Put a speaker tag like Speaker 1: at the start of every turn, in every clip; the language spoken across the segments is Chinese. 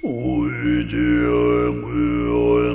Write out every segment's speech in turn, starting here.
Speaker 1: 不一定爱。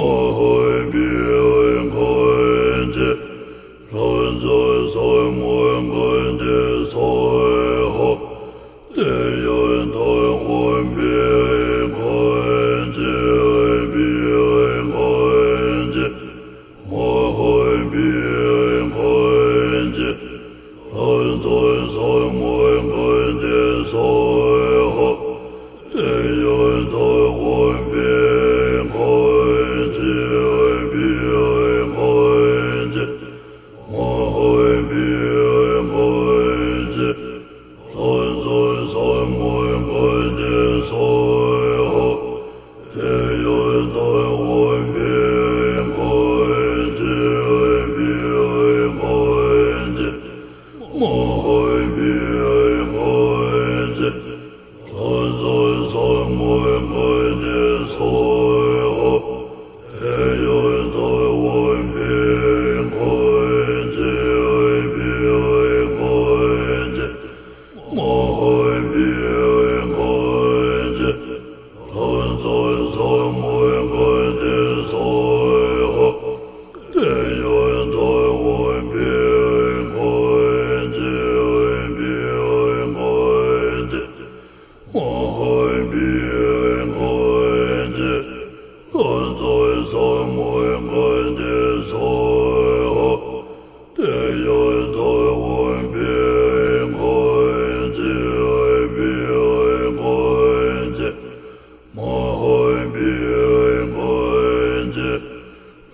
Speaker 1: Moin,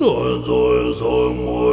Speaker 1: Soll, soll, soll,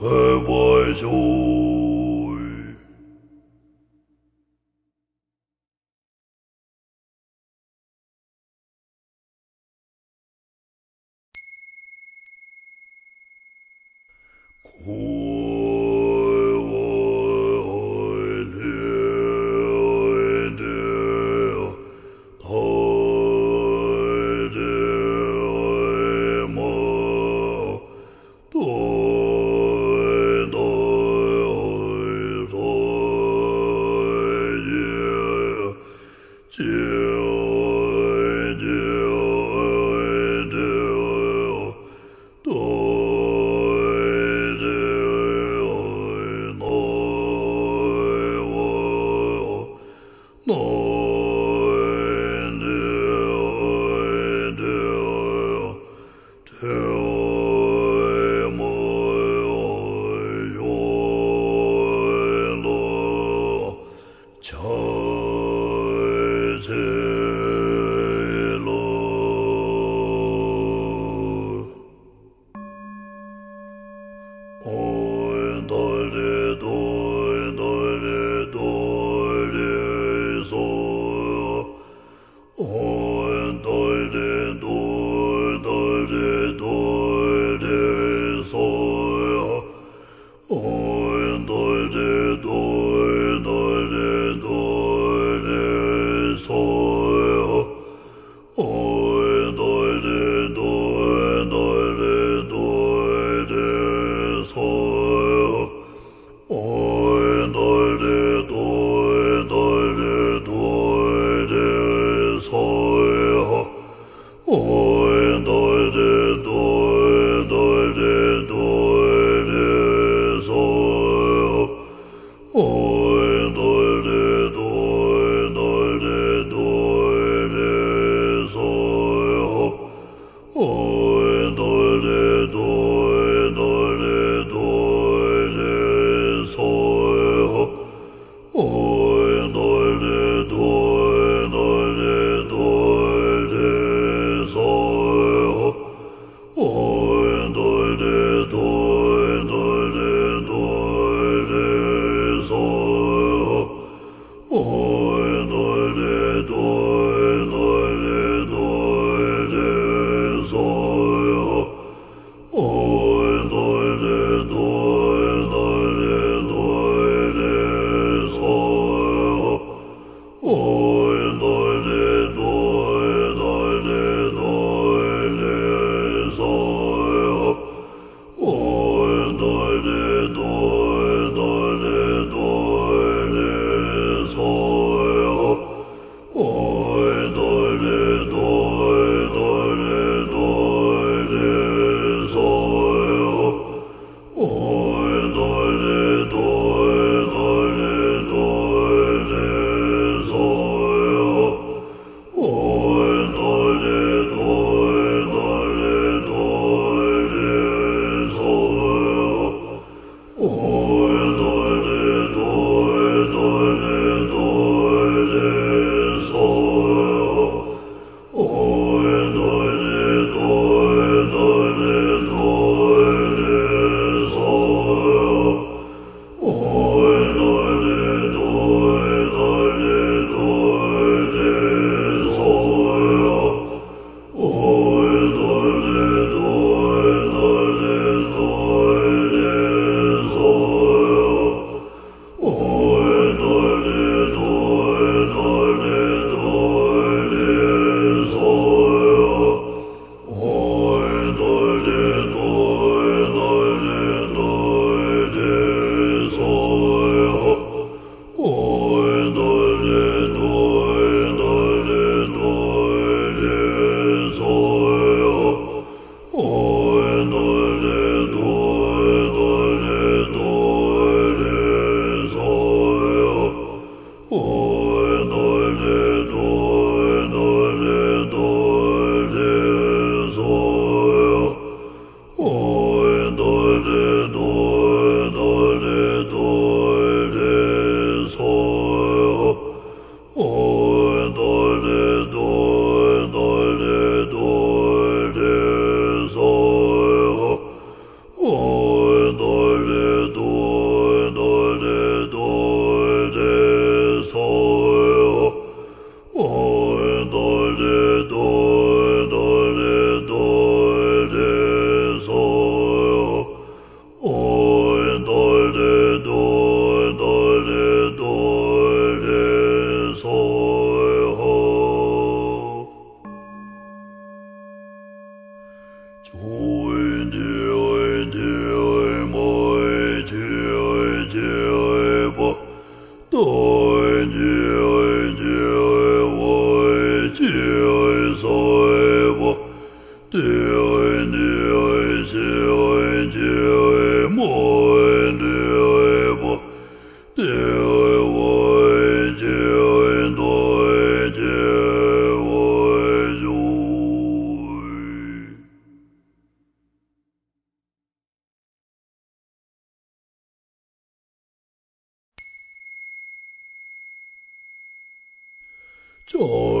Speaker 1: ཁས ཁས So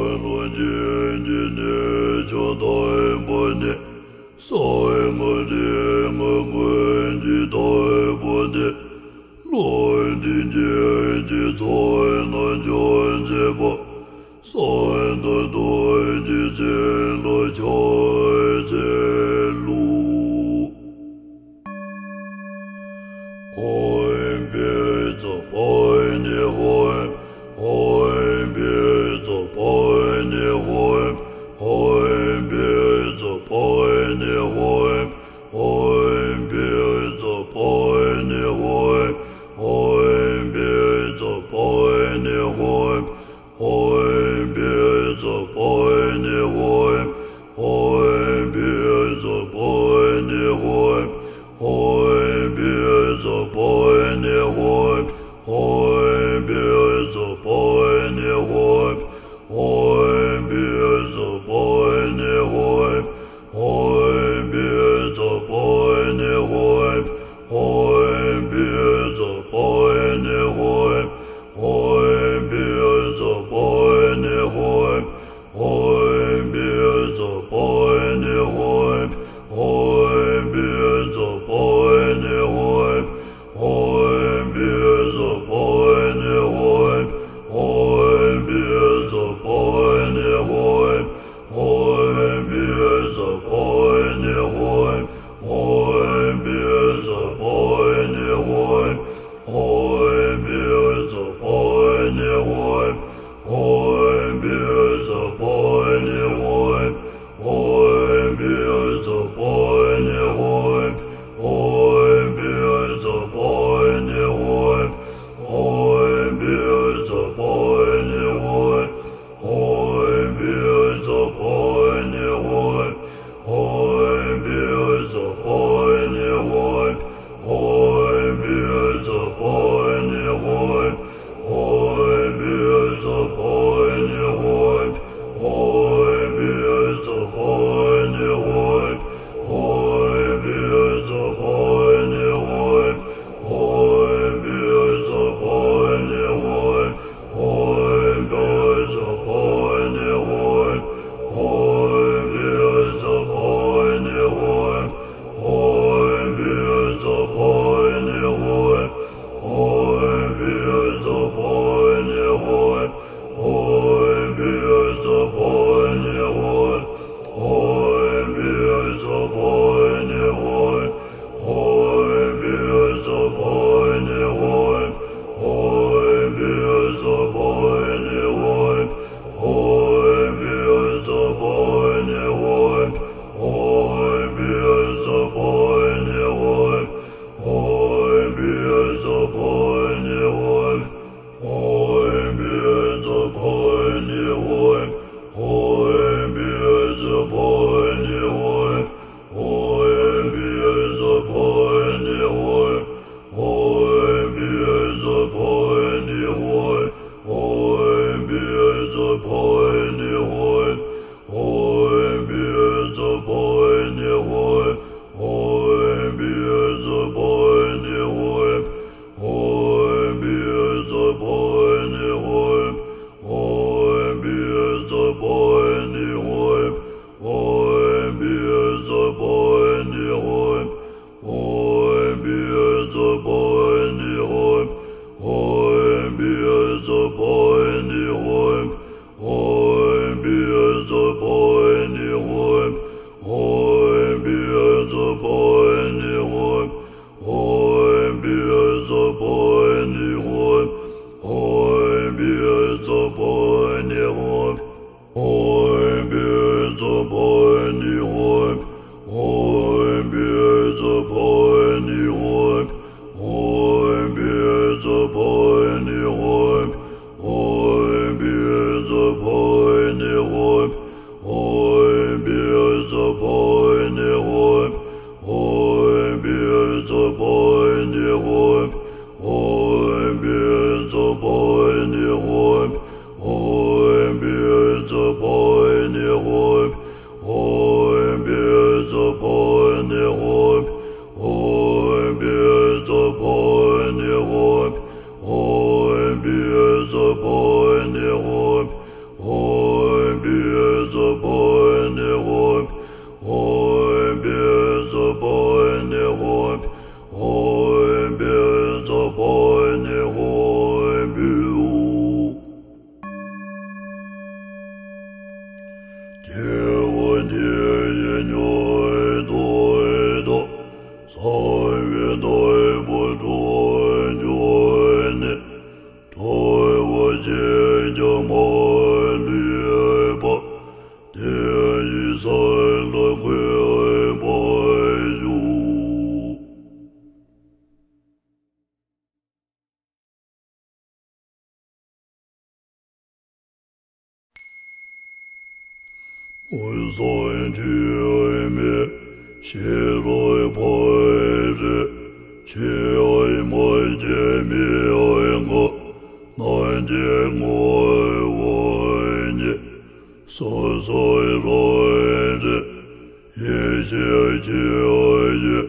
Speaker 1: ཁྱི ཁྱི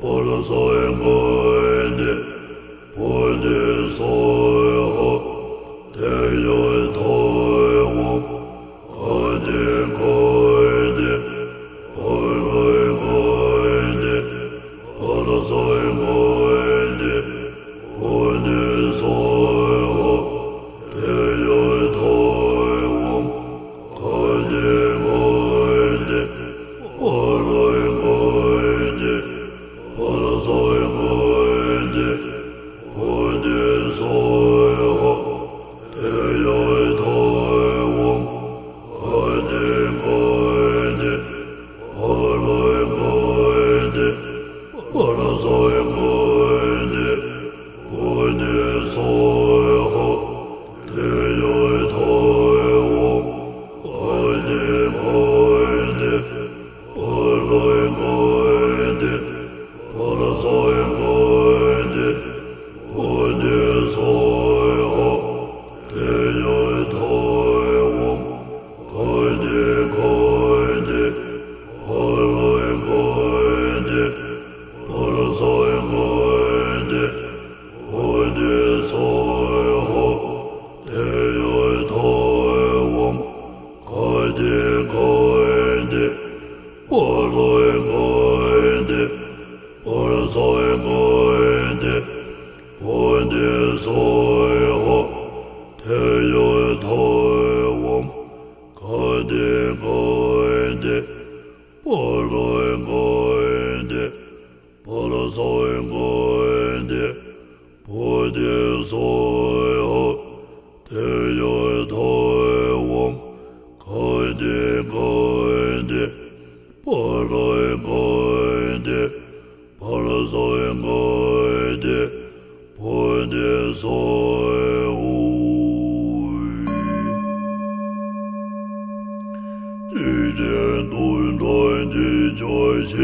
Speaker 1: por los oengos. 索引归因的，菩提索引无，提教索引空，开顶归因的，破顶归因的，破了索引归因的，菩提索引无。提教度云，提教一切。